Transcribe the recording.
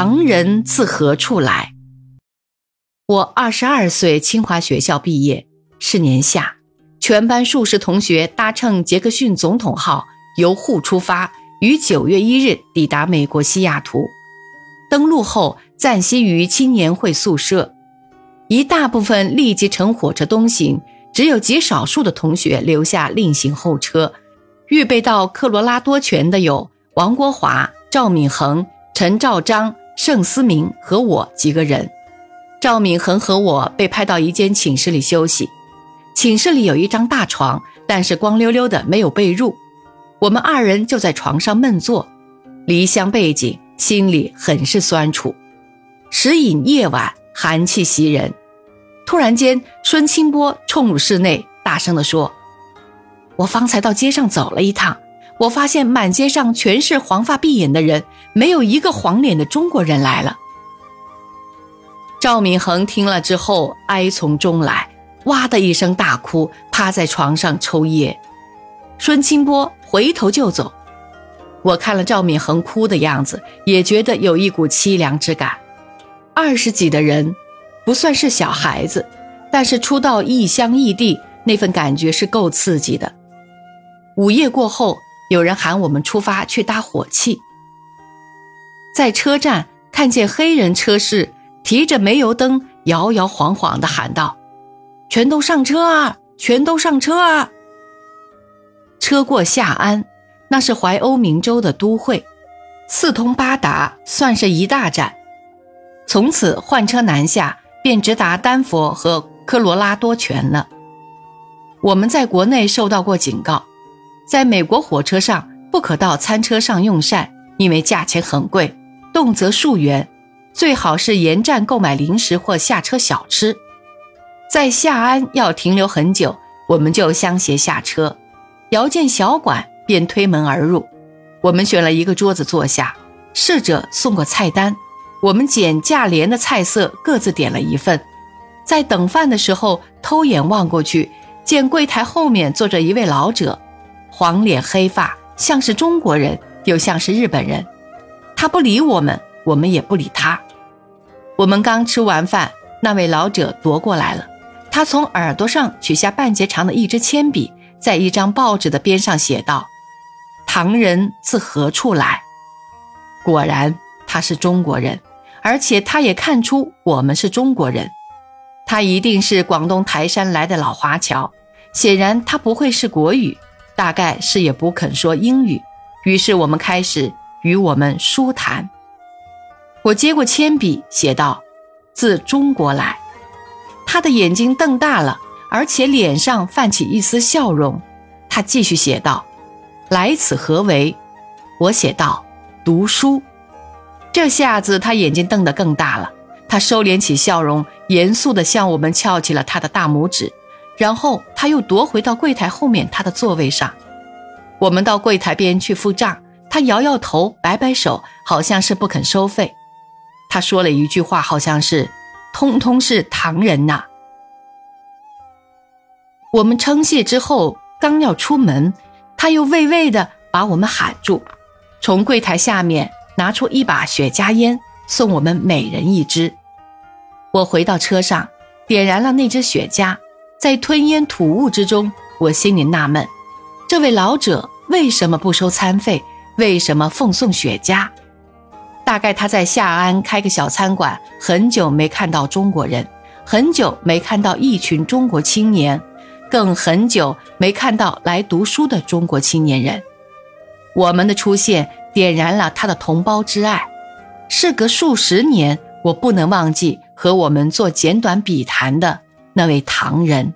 唐人自何处来？我二十二岁，清华学校毕业，是年夏，全班数十同学搭乘杰克逊总统号由沪出发，于九月一日抵达美国西雅图。登陆后暂息于青年会宿舍，一大部分立即乘火车东行，只有极少数的同学留下另行候车。预备到科罗拉多泉的有王国华、赵敏恒。陈兆章、盛思明和我几个人，赵敏恒和我被派到一间寝室里休息。寝室里有一张大床，但是光溜溜的，没有被褥。我们二人就在床上闷坐，离乡背井，心里很是酸楚。时隐夜晚，寒气袭人。突然间，孙清波冲入室内，大声地说：“我方才到街上走了一趟。”我发现满街上全是黄发碧眼的人，没有一个黄脸的中国人来了。赵敏恒听了之后哀从中来，哇的一声大哭，趴在床上抽噎。孙清波回头就走，我看了赵敏恒哭的样子，也觉得有一股凄凉之感。二十几的人，不算是小孩子，但是初到异乡异地，那份感觉是够刺激的。午夜过后。有人喊我们出发去搭火器，在车站看见黑人车士提着煤油灯，摇摇晃晃地喊道：“全都上车啊！全都上车啊！”车过夏安，那是怀欧明州的都会，四通八达，算是一大站。从此换车南下，便直达丹佛和科罗拉多泉了。我们在国内受到过警告。在美国火车上不可到餐车上用膳，因为价钱很贵，动辄数元。最好是沿站购买零食或下车小吃。在夏安要停留很久，我们就相携下车，遥见小馆便推门而入。我们选了一个桌子坐下，侍者送过菜单，我们捡价廉的菜色，各自点了一份。在等饭的时候，偷眼望过去，见柜台后面坐着一位老者。黄脸黑发，像是中国人，又像是日本人。他不理我们，我们也不理他。我们刚吃完饭，那位老者踱过来了。他从耳朵上取下半截长的一支铅笔，在一张报纸的边上写道：“唐人自何处来？”果然，他是中国人，而且他也看出我们是中国人。他一定是广东台山来的老华侨，显然他不会是国语。大概是也不肯说英语，于是我们开始与我们书谈。我接过铅笔，写道：“自中国来。”他的眼睛瞪大了，而且脸上泛起一丝笑容。他继续写道：“来此何为？”我写道：“读书。”这下子他眼睛瞪得更大了，他收敛起笑容，严肃地向我们翘起了他的大拇指。然后他又踱回到柜台后面他的座位上，我们到柜台边去付账，他摇摇头，摆摆手，好像是不肯收费。他说了一句话，好像是“通通是唐人呐”。我们称谢之后，刚要出门，他又畏畏地把我们喊住，从柜台下面拿出一把雪茄烟，送我们每人一支。我回到车上，点燃了那支雪茄。在吞烟吐雾之中，我心里纳闷：这位老者为什么不收餐费？为什么奉送雪茄？大概他在夏安开个小餐馆，很久没看到中国人，很久没看到一群中国青年，更很久没看到来读书的中国青年人。我们的出现点燃了他的同胞之爱。事隔数十年，我不能忘记和我们做简短笔谈的。那位唐人。